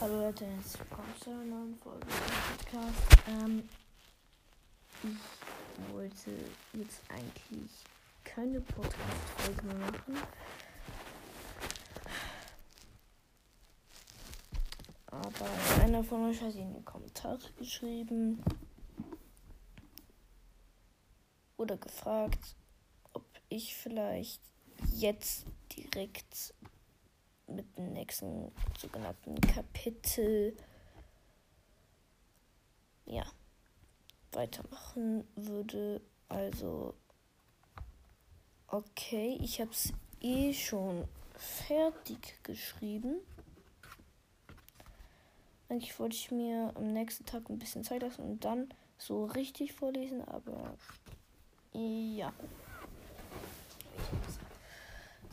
Hallo Leute, herzlich willkommen zu einer neuen Folge des Podcasts. Ähm, ich wollte jetzt eigentlich keine Podcast-Folge mehr machen. Aber einer von euch hat in den Kommentaren geschrieben oder gefragt, ob ich vielleicht jetzt direkt mit dem nächsten sogenannten Kapitel ja weitermachen würde. Also okay, ich habe es eh schon fertig geschrieben. Eigentlich wollte ich mir am nächsten Tag ein bisschen Zeit lassen und dann so richtig vorlesen, aber ja.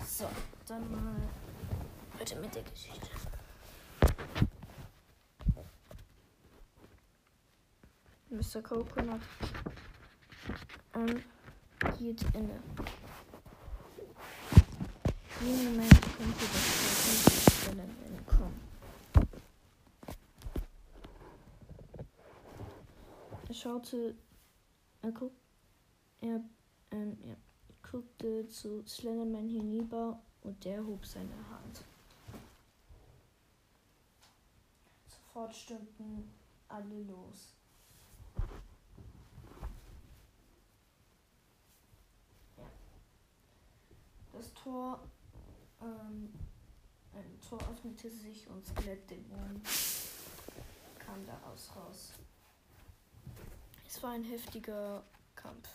So, dann mal Bitte mit der Geschichte. Mr. Coconut ähm, geht inne. Jeden Moment könnte das Stellen entkommen. Er schaute, er guckte, er, ähm, er guckte zu Slenderman hinüber und der hob seine Hand. Stürmten alle los. Das Tor, ähm, ein Tor öffnete sich und Skelettdämon kam daraus raus. Es war ein heftiger Kampf.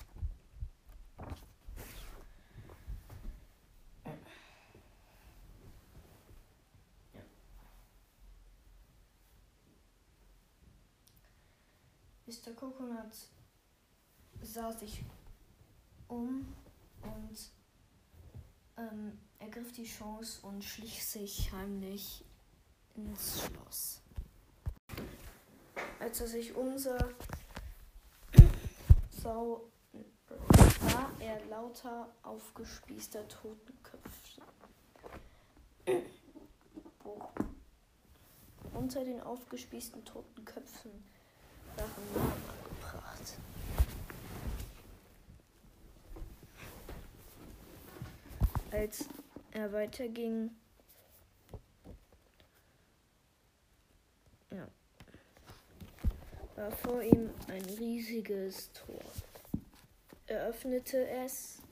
Mr. Coconut sah sich um und ähm, ergriff die Chance und schlich sich heimlich ins Schloss. Als er sich umsah, sah, sah er lauter aufgespießter Totenköpfe. Unter den aufgespießten Totenköpfen Sachen gebracht. Als er weiterging, ja, war vor ihm ein riesiges Tor. Er öffnete es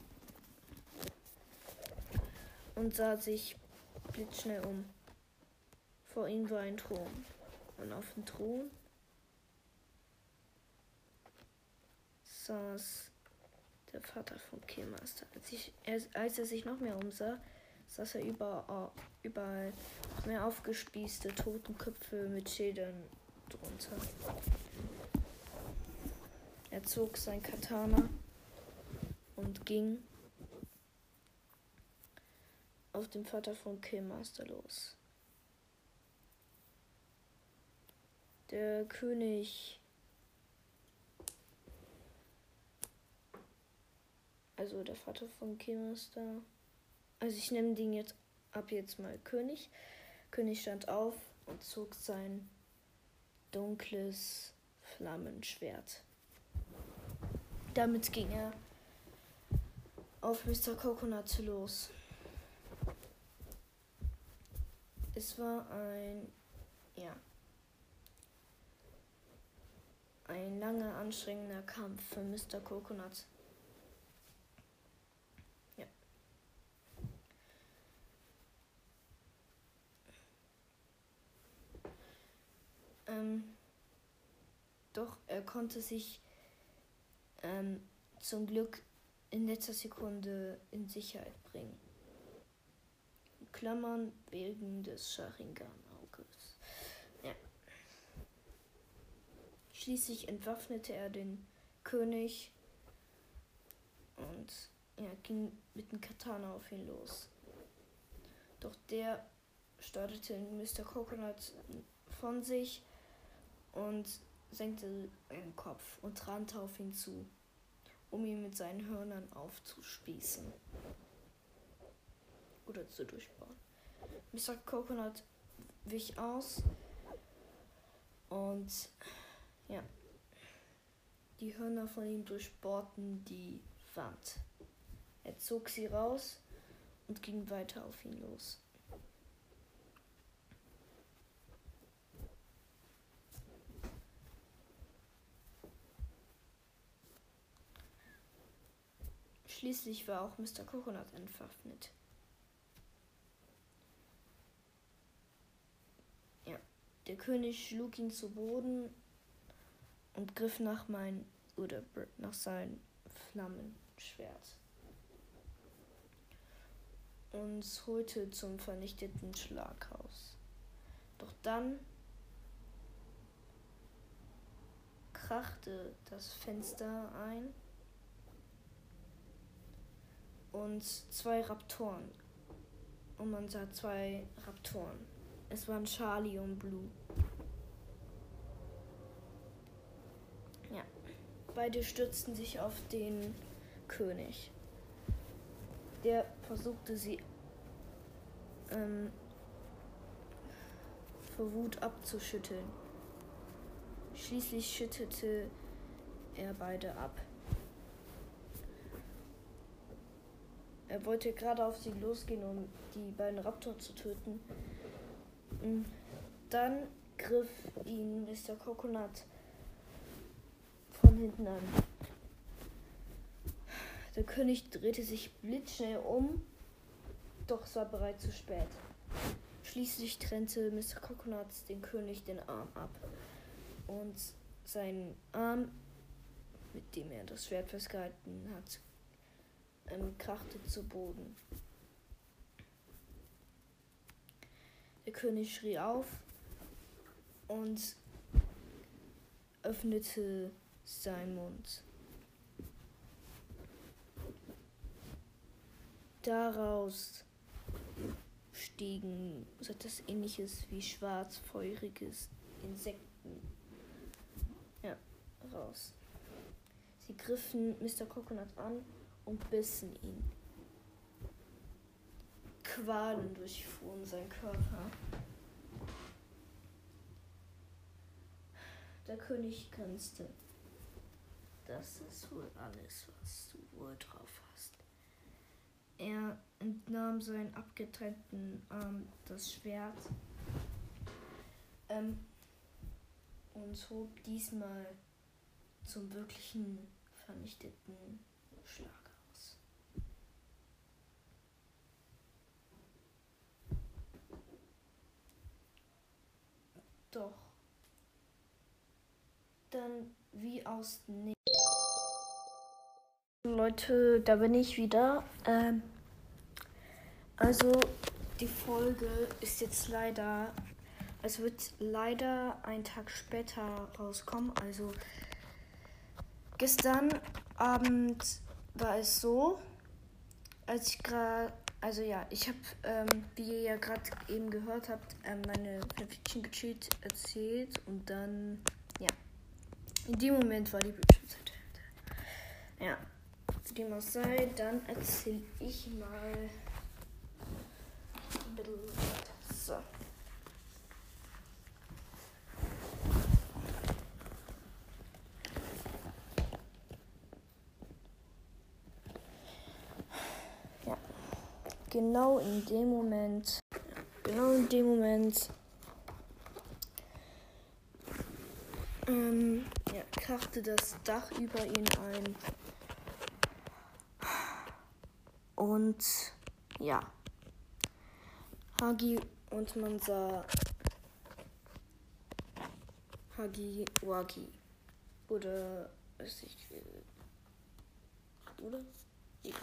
und sah sich blitzschnell um. Vor ihm war ein Thron. Und auf dem Thron saß der Vater von Killmaster. Als, ich, als er sich noch mehr umsah, saß er überall, überall mehr aufgespießte Totenköpfe mit Schädeln drunter. Er zog sein Katana und ging auf den Vater von Killmaster los. Der König also der Vater von Kim ist da. Also ich nenne den jetzt ab jetzt mal König. König stand auf und zog sein dunkles Flammenschwert. Damit ging er auf Mr. Coconut los. Es war ein, ja, ein langer, anstrengender Kampf für Mr. Coconut. Ähm, doch er konnte sich ähm, zum Glück in letzter Sekunde in Sicherheit bringen. Klammern wegen des Sharingan-Auges. Ja. Schließlich entwaffnete er den König und ja, ging mit dem Katana auf ihn los. Doch der startete Mr. Coconut von sich und senkte den Kopf und rannte auf ihn zu, um ihn mit seinen Hörnern aufzuspießen oder zu durchbauen. Mr. Coconut wich aus Und ja, die Hörner von ihm durchbohrten die Wand. Er zog sie raus und ging weiter auf ihn los. Schließlich war auch Mr. Coconut entwaffnet. Ja, der König schlug ihn zu Boden und griff nach mein oder nach sein Flammenschwert und holte zum vernichteten Schlaghaus. Doch dann krachte das Fenster ein und zwei Raptoren. Und man sah zwei Raptoren. Es waren Charlie und Blue. Ja. Beide stürzten sich auf den König. Der versuchte sie ähm, vor Wut abzuschütteln. Schließlich schüttete er beide ab. Er wollte gerade auf sie losgehen, um die beiden Raptor zu töten. Und dann griff ihn Mr. Coconut von hinten an. Der König drehte sich blitzschnell um, doch es war bereits zu spät. Schließlich trennte Mr. Coconut den König den Arm ab. Und sein Arm, mit dem er das Schwert festgehalten hat, ähm, krachte zu Boden. Der König schrie auf und öffnete seinen Mund. Daraus stiegen so etwas ähnliches wie schwarzfeuriges Insekten ja, raus. Sie griffen Mr. Coconut an und bissen ihn. Qualen durchfuhren seinen Körper. Der König grinste. Das ist wohl alles, was du wohl drauf hast. Er entnahm seinen abgetrennten Arm das Schwert ähm, und hob diesmal zum wirklichen vernichteten Schlag. Doch. Dann wie aus nichts. Leute, da bin ich wieder. Ähm, also die Folge ist jetzt leider, es wird leider ein Tag später rauskommen. Also gestern Abend war es so, als ich gerade also ja, ich habe, ähm, wie ihr ja gerade eben gehört habt, ähm, meine Fanfiction gechillt erzählt und dann, in dem Moment war die Bildschirmzeit. Ja, wie dem auch sei, dann erzähle ich mal ein bisschen. So. genau in dem Moment, genau in dem Moment, ähm, ja, krachte das Dach über ihn ein. Und ja, Hagi und man sah Hagi Wagi. Oder, weiß ich, oder? Ja.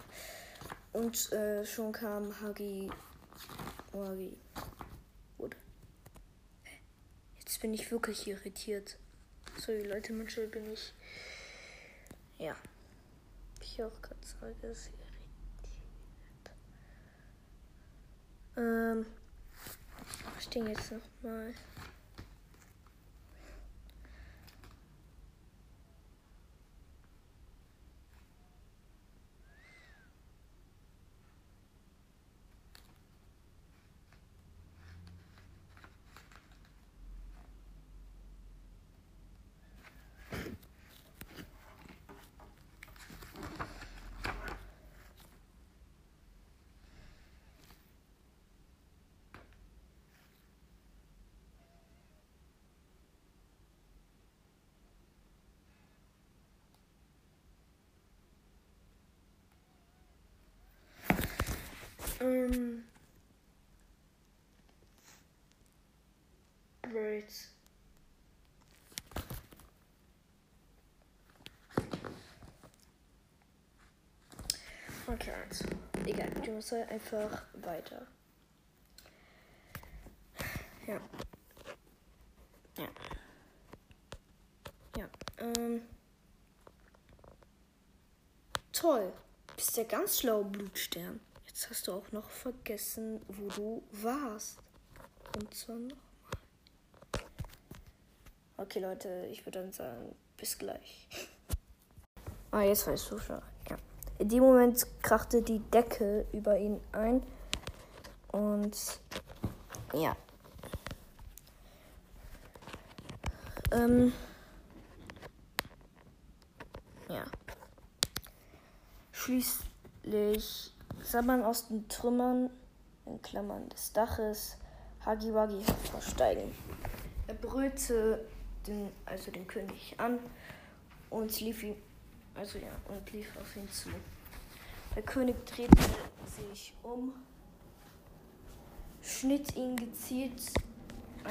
Und äh, schon kam Hagi. Hagi. Gut. Jetzt bin ich wirklich irritiert. Sorry Leute, manchmal bin ich. Ja. Ich auch gerade sage, ist irritiert. Ähm. Was steht jetzt nochmal? Braids. Okay, also. Egal, du musst halt einfach weiter. Ja. Ja. Ja. Ähm. Toll. Bist ja ganz schlau, Blutstern. Jetzt hast du auch noch vergessen, wo du warst. Und zwar nochmal. Okay, Leute, ich würde dann sagen, bis gleich. Ah, jetzt weißt du schon. Ja. In dem Moment krachte die Decke über ihn ein. Und ja. Ähm. Ja. Schließlich sah man aus den Trümmern, in Klammern des Daches, Hagiwagi hervorsteigen. Er brüllte den, also den König an und lief ihn, also ja, und lief auf ihn zu. Der König drehte sich um, schnitt ihn gezielt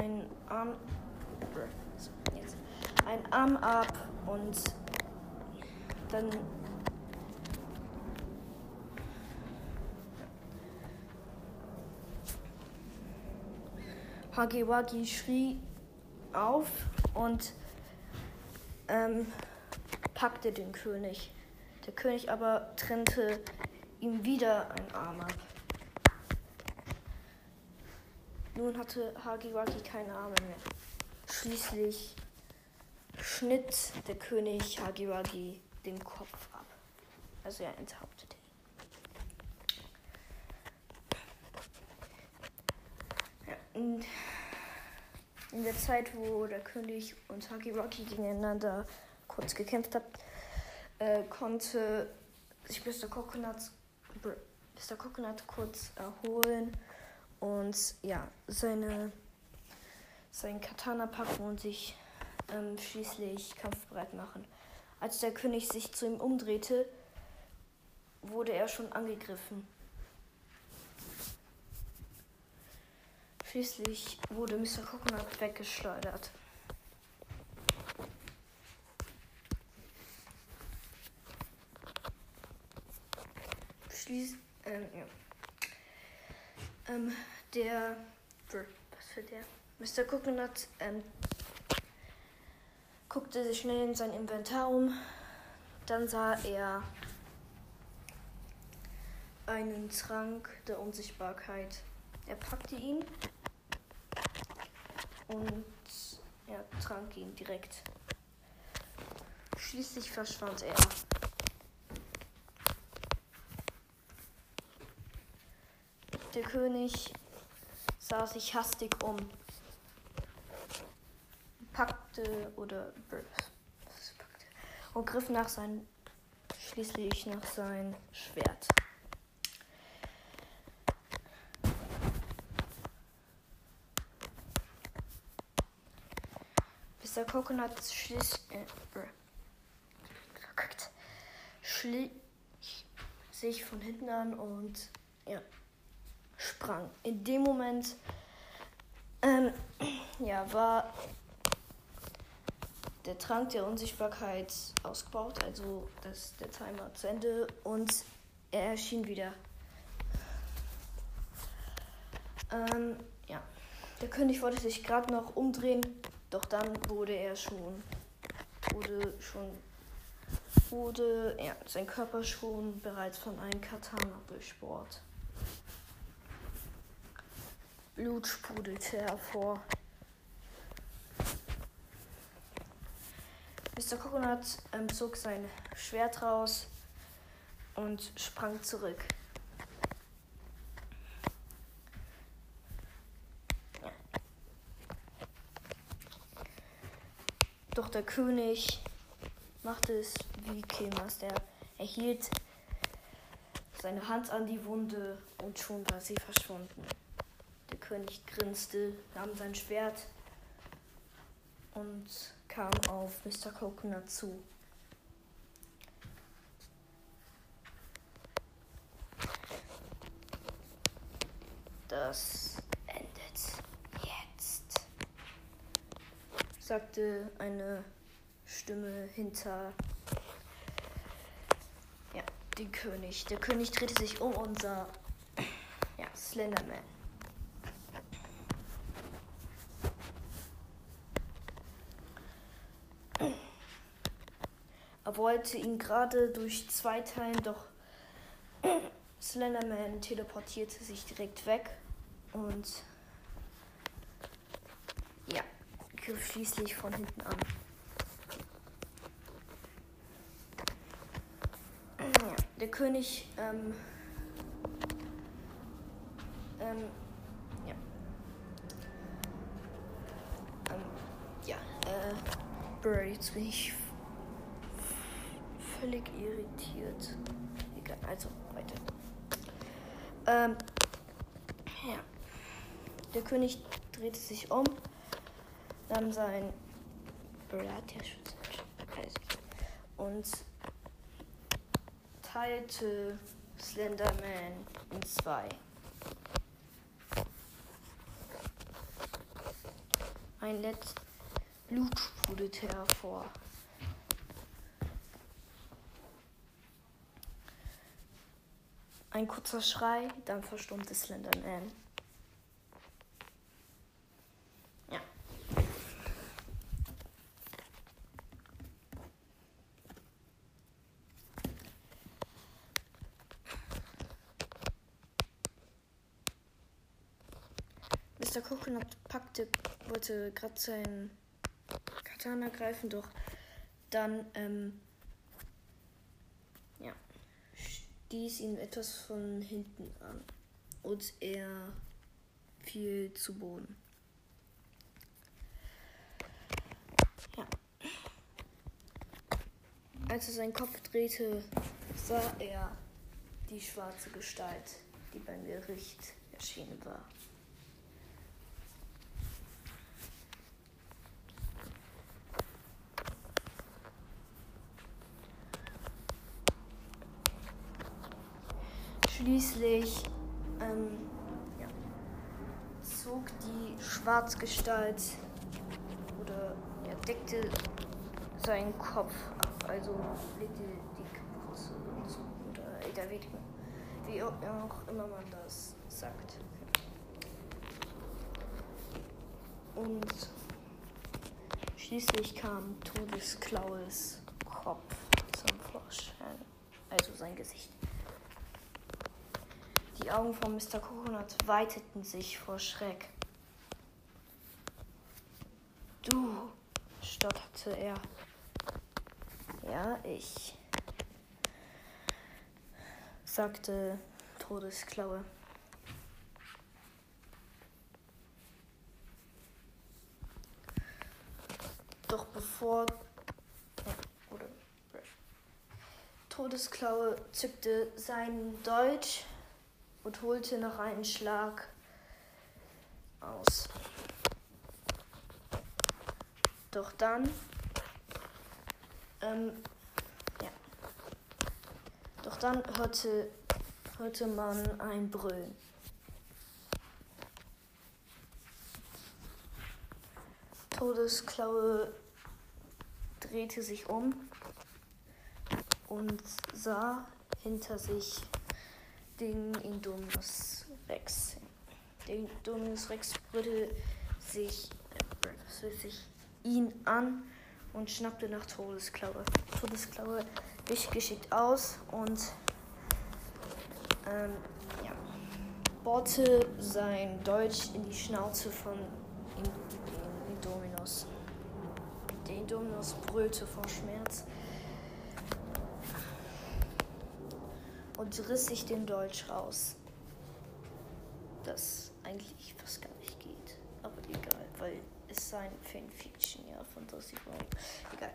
einen Arm, jetzt, einen Arm ab und dann Hagiwagi schrie auf und ähm, packte den König. Der König aber trennte ihm wieder einen Arm ab. Nun hatte Hagiwagi keine Arme mehr. Schließlich schnitt der König Hagiwagi den Kopf ab. Also er enthauptete ihn. Ja, und in der Zeit, wo der König und Hagiwagi gegeneinander kurz gekämpft haben, äh, konnte sich Mr. Coconut, Mr. Coconut kurz erholen und ja, seine, sein Katana packen und sich ähm, schließlich kampfbereit machen. Als der König sich zu ihm umdrehte, wurde er schon angegriffen. Schließlich wurde Mr. Coconut weggeschleudert. Schließ, ähm, ja. Ähm, der, was für der? Mr. Coconut, ähm, guckte sich schnell in sein Inventar um. Dann sah er einen Trank der Unsichtbarkeit. Er packte ihn und er trank ihn direkt. Schließlich verschwand er. Der König sah sich hastig um, packte oder und griff nach sein schließlich nach sein Schwert. Der Coconut schließt, schlich sich von hinten an und ja, sprang. In dem Moment ähm, ja, war der Trank der Unsichtbarkeit ausgebaut, also das, der Timer zu Ende und er erschien wieder. Ähm, ja, der König wollte sich gerade noch umdrehen, doch dann wurde er schon, wurde schon, wurde ja, sein Körper schon bereits von einem Katana durchbohrt. Blut sprudelte hervor. Mr. Coconut ähm, zog sein Schwert raus und sprang zurück. Doch der König machte es wie Killmaster. Er hielt seine Hand an die Wunde und schon war sie verschwunden. Der König grinste, nahm sein Schwert und kam auf Mr. Coconut zu. Das endet jetzt. Sagte eine Stimme hinter ja, den König. Der König drehte sich um und sah ja, Slenderman. Er wollte ihn gerade durch zwei Teilen, doch Slenderman teleportierte sich direkt weg und ja, griff schließlich von hinten an. Der König ähm, ähm, ja. Ähm, ja, äh, Bro, jetzt bin ich völlig irritiert. Egal, also weiter. Ähm, ja. Der König drehte sich um, nahm sein Brat ja schon und teilte Slenderman in zwei. Ein letztes Blut sprudelte hervor. Ein kurzer Schrei, dann verstummte Slenderman. Ja. Mr. Packte, wollte gerade sein Katana greifen, doch dann ähm, stieß ihn etwas von hinten an und er fiel zu Boden. Ja. Als er seinen Kopf drehte, sah er die schwarze Gestalt, die beim Gericht erschienen war. Schließlich ähm, ja, zog die Schwarzgestalt oder ja, deckte seinen Kopf ab, also legte die Kapuze zu, oder egal wie, wie auch immer man das sagt. Und schließlich kam Todesklaues Kopf zum Vorschein, also sein Gesicht. Die Augen von Mr. Coconut weiteten sich vor Schreck. Du, stotterte er. Ja, ich, sagte Todesklaue. Doch bevor Todesklaue zückte sein Deutsch und holte noch einen Schlag aus. Doch dann, ähm, ja. Doch dann hörte, hörte man ein Brüllen. Todesklaue drehte sich um und sah hinter sich den Indominus Rex. Der Indominus Rex brüllte sich, äh, sich ihn an und schnappte nach Todesklaue. Todesklaue wich geschickt aus und ähm, ja, bohrte sein Deutsch in die Schnauze von Indominus. Der Indominus brüllte vor Schmerz und riss sich den Dolch raus. Das eigentlich fast gar nicht geht. Aber egal, weil es sein Fanfiction, ja, Fantasy World. Egal.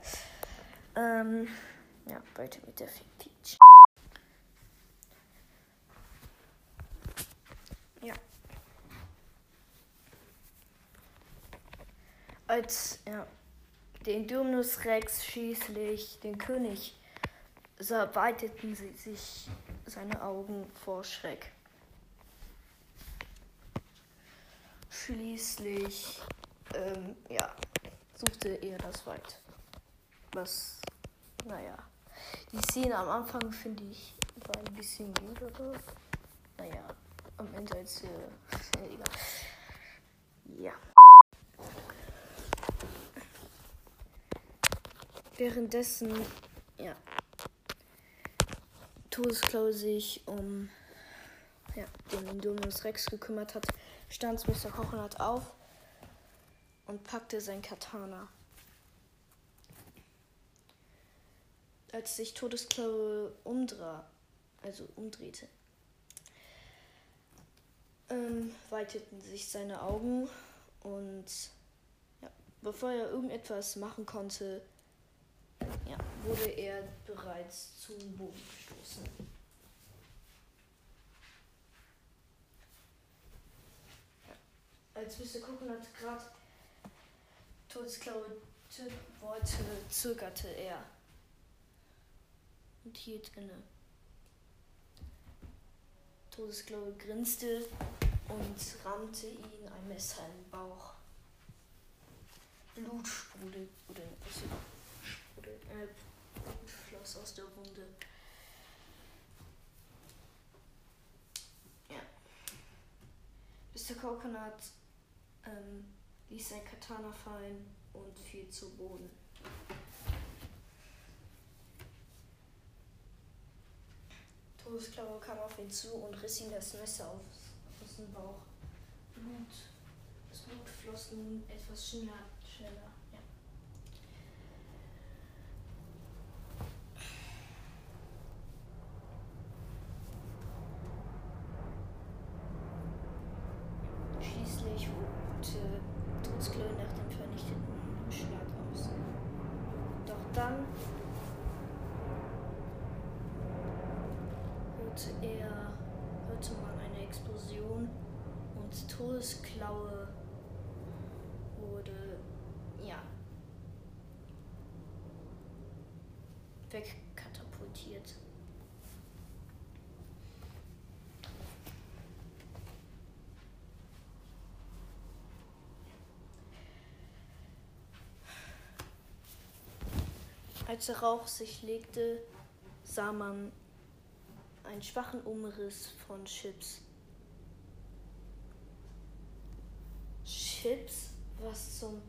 Ähm, ja, weiter mit der Fanfiction. Ja. Als ja, den Dominus Rex schließlich den König sah, weiteten sie sich seine Augen vor Schreck. Schließlich, ähm, ja, suchte er das Wald. Was, naja, die Szene am Anfang finde ich war ein bisschen gut, aber naja, am Ende als äh, egal. Ja. Währenddessen, Todesklaue sich um ja, den Indominus Rex gekümmert hat, stand Mr. Coconut auf und packte sein Katana. Als sich Todesklaue umdra also umdrehte, ähm, weiteten sich seine Augen und ja, bevor er irgendetwas machen konnte, ja, wurde er bereits zum Boden gestoßen. Als Mr. Coconut gerade Todesklaue wollte, zögerte er und hielt inne. Todesklaue grinste und rammte ihn ein Messer in den Bauch. Blut sprudelte, äh, Blut floss aus der Wunde. Ja. Mr. Coconut ähm, ließ sein Katana fallen und fiel zu Boden. Todesklaue kam auf ihn zu und riss ihm das Messer aus, aus dem Bauch. Blut. Das Blut floss nun etwas schneller. schneller ja. Schließlich holte Todesklaue nach dem vernichteten Schlag aus. Doch dann hörte er, hörte man eine Explosion und Todesklaue wurde, ja, wegkatapultiert. Als der Rauch sich legte, sah man einen schwachen Umriss von Chips. Chips, was zum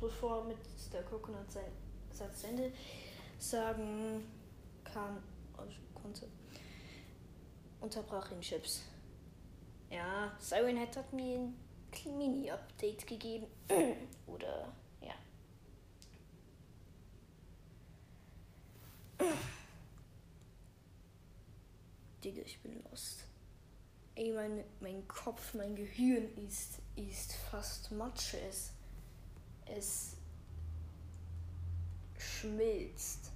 bevor mit der Coconut sein Satz Ende sagen kann, konnte, unterbrach ihn Chips. Ja, Siren Head hat mir ein Mini-Update gegeben. Oder, ja. Digga, ich bin lost. Ey, mein, mein Kopf, mein Gehirn ist, ist fast Matsche. Es, es schmilzt.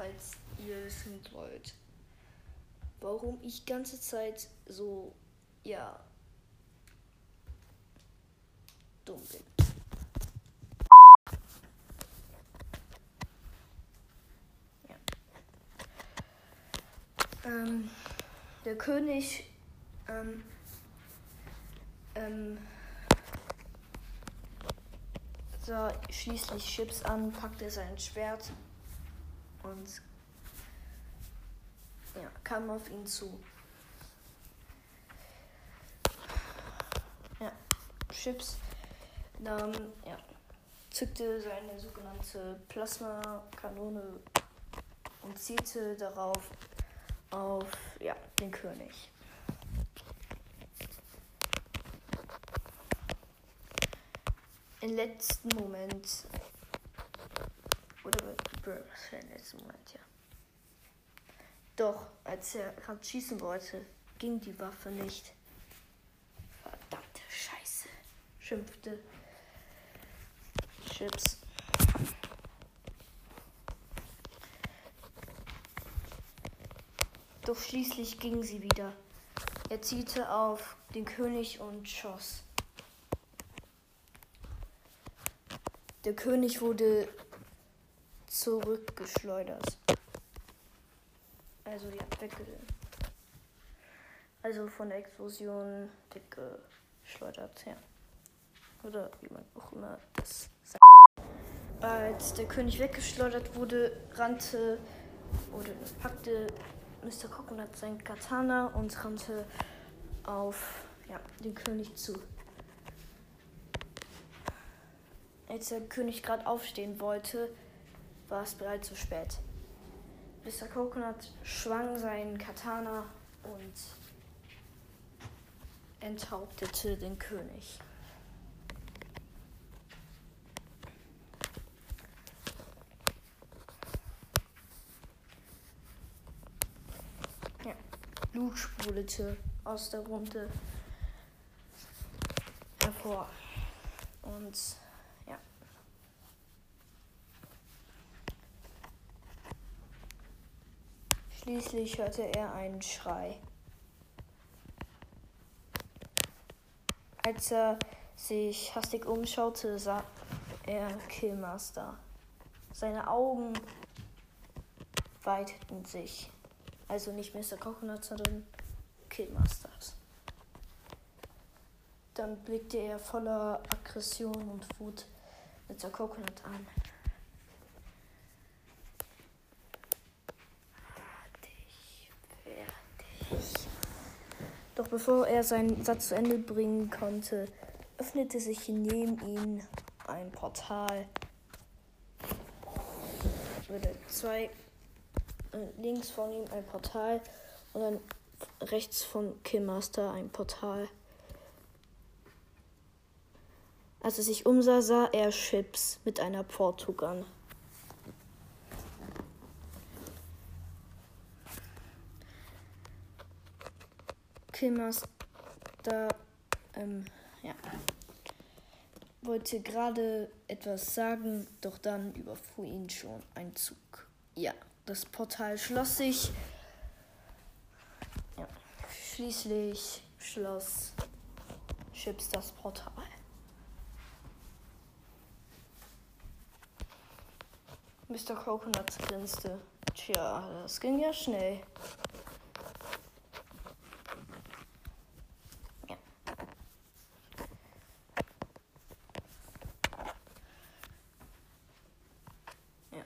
Falls ihr wissen wollt. Warum ich ganze Zeit so, ja, dumm bin. Ähm, der König ähm, ähm, sah schließlich Chips an, packte sein Schwert und ja, kam auf ihn zu. Ja, Chips nahm, ja, zückte seine sogenannte Plasmakanone und zielte darauf auf ja, den König. Im letzten Moment. Oder für im letzten Moment, ja. Doch, als er gerade schießen wollte, ging die Waffe nicht. Verdammte Scheiße, schimpfte Chips. Doch schließlich ging sie wieder. Er zielte auf den König und schoss. Der König wurde zurückgeschleudert. Also ja, wegge also von der Explosion weggeschleudert, ja. Oder wie man auch immer das sagt. Als der König weggeschleudert wurde, rannte oder packte Mr. Coconut sein Katana und rannte auf ja, den König zu. Als der König gerade aufstehen wollte, war es bereits zu spät. Mr. Coconut schwang seinen Katana und enthauptete den König. Ja, Blut sprudelte aus der Wunde hervor. Und ja. Schließlich hörte er einen Schrei. Als er sich hastig umschaute, sah er Killmaster. Seine Augen weiteten sich. Also nicht Mr. Coconut, sondern Killmasters. Dann blickte er voller Aggression und Wut Mr. Coconut an. Doch bevor er seinen Satz zu Ende bringen konnte, öffnete sich neben ihm ein Portal. Würde zwei äh, links von ihm ein Portal und dann rechts von Killmaster ein Portal. Als er sich umsah, sah er Chips mit einer Portugun. Killmaster ähm, ja, wollte gerade etwas sagen, doch dann überfuhr ihn schon ein Zug. Ja, das Portal schloss sich. Ja, schließlich schloss Chips das Portal. Mr. Coconut grinste. Tja, das ging ja schnell. Ja. Ja.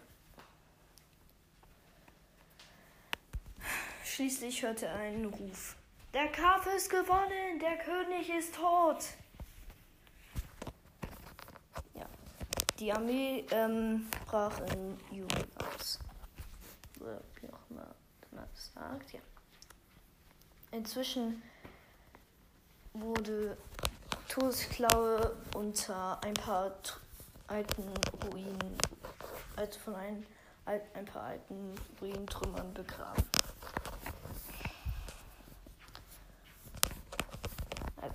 Schließlich hörte einen Ruf. Der Kampf ist gewonnen, der König ist tot. Ja. Die Armee ähm, brach in Jubel aus. Wie auch immer man sagt, ja. Inzwischen wurde Todesklaue unter ein paar alten Ruinen, also von ein, ein paar alten Ruinentrümmern begraben.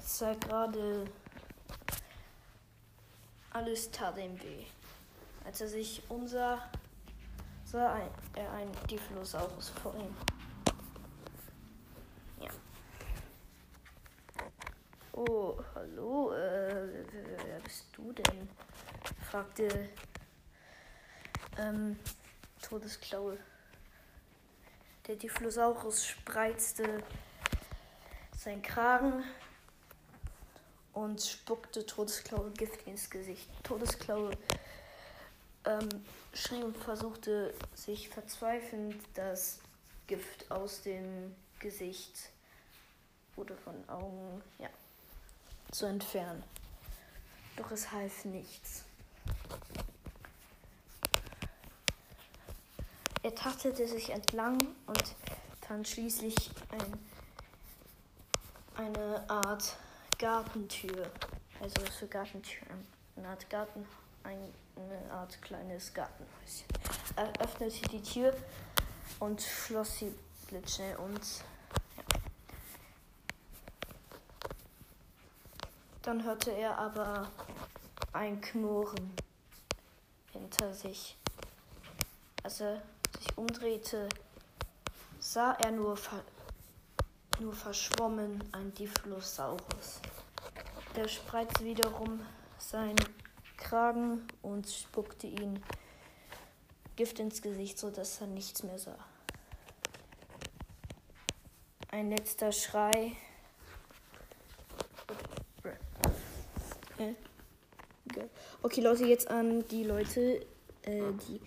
Als er gerade alles tat ihm weh. Als er sich umsah, sah ein, er einen Diphlosaurus vor ihm. Ja. Oh, hallo, äh, wer bist du denn? fragte ähm, Todesklaue. Der Diphlosaurus spreizte seinen Kragen und spuckte Todesklaue Gift ins Gesicht. Todesklaue ähm, schrie und versuchte sich verzweifelnd das Gift aus dem Gesicht oder von Augen ja, zu entfernen. Doch es half nichts. Er tastete sich entlang und fand schließlich ein, eine Art Gartentür. Also für Gartentüren. Eine Art Garten, ein, eine Art kleines Gartenhäuschen. Er öffnete die Tür und schloss sie blitzschnell und ja. Dann hörte er aber ein Knurren hinter sich. Als er sich umdrehte, sah er nur, ver nur verschwommen ein Diphlosaurus. Der spreizte wiederum seinen Kragen und spuckte ihn Gift ins Gesicht, sodass er nichts mehr sah. Ein letzter Schrei. Okay, Leute, jetzt an die Leute, äh, die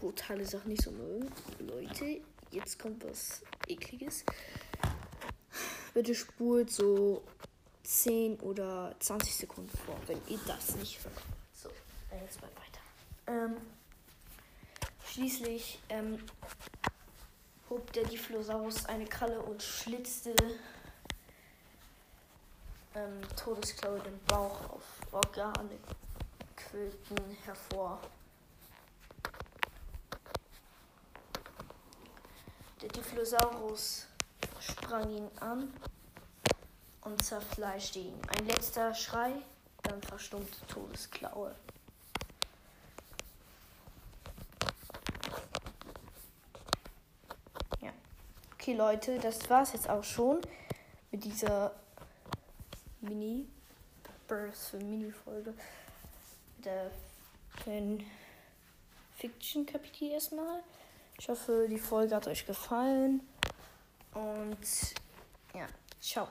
brutale Sachen nicht so mögen. Leute, jetzt kommt was ekliges. Bitte spult so 10 oder 20 Sekunden vor, wenn ihr das nicht hört. So, jetzt mal weiter. Ähm, schließlich ähm, hob der Diplosaurus eine Kralle und schlitzte ähm, Todesklaue den Bauch auf Organe quillten hervor. Der Diplosaurus sprang ihn an und zerfleischte ihn. Ein letzter Schrei, dann verstummte Todesklaue. Ja. Okay, Leute, das war's jetzt auch schon mit dieser Mini Birth für Mini-Folge. Der Fan Fiction Kapitel erstmal. Ich hoffe, die Folge hat euch gefallen. Und ja, ciao.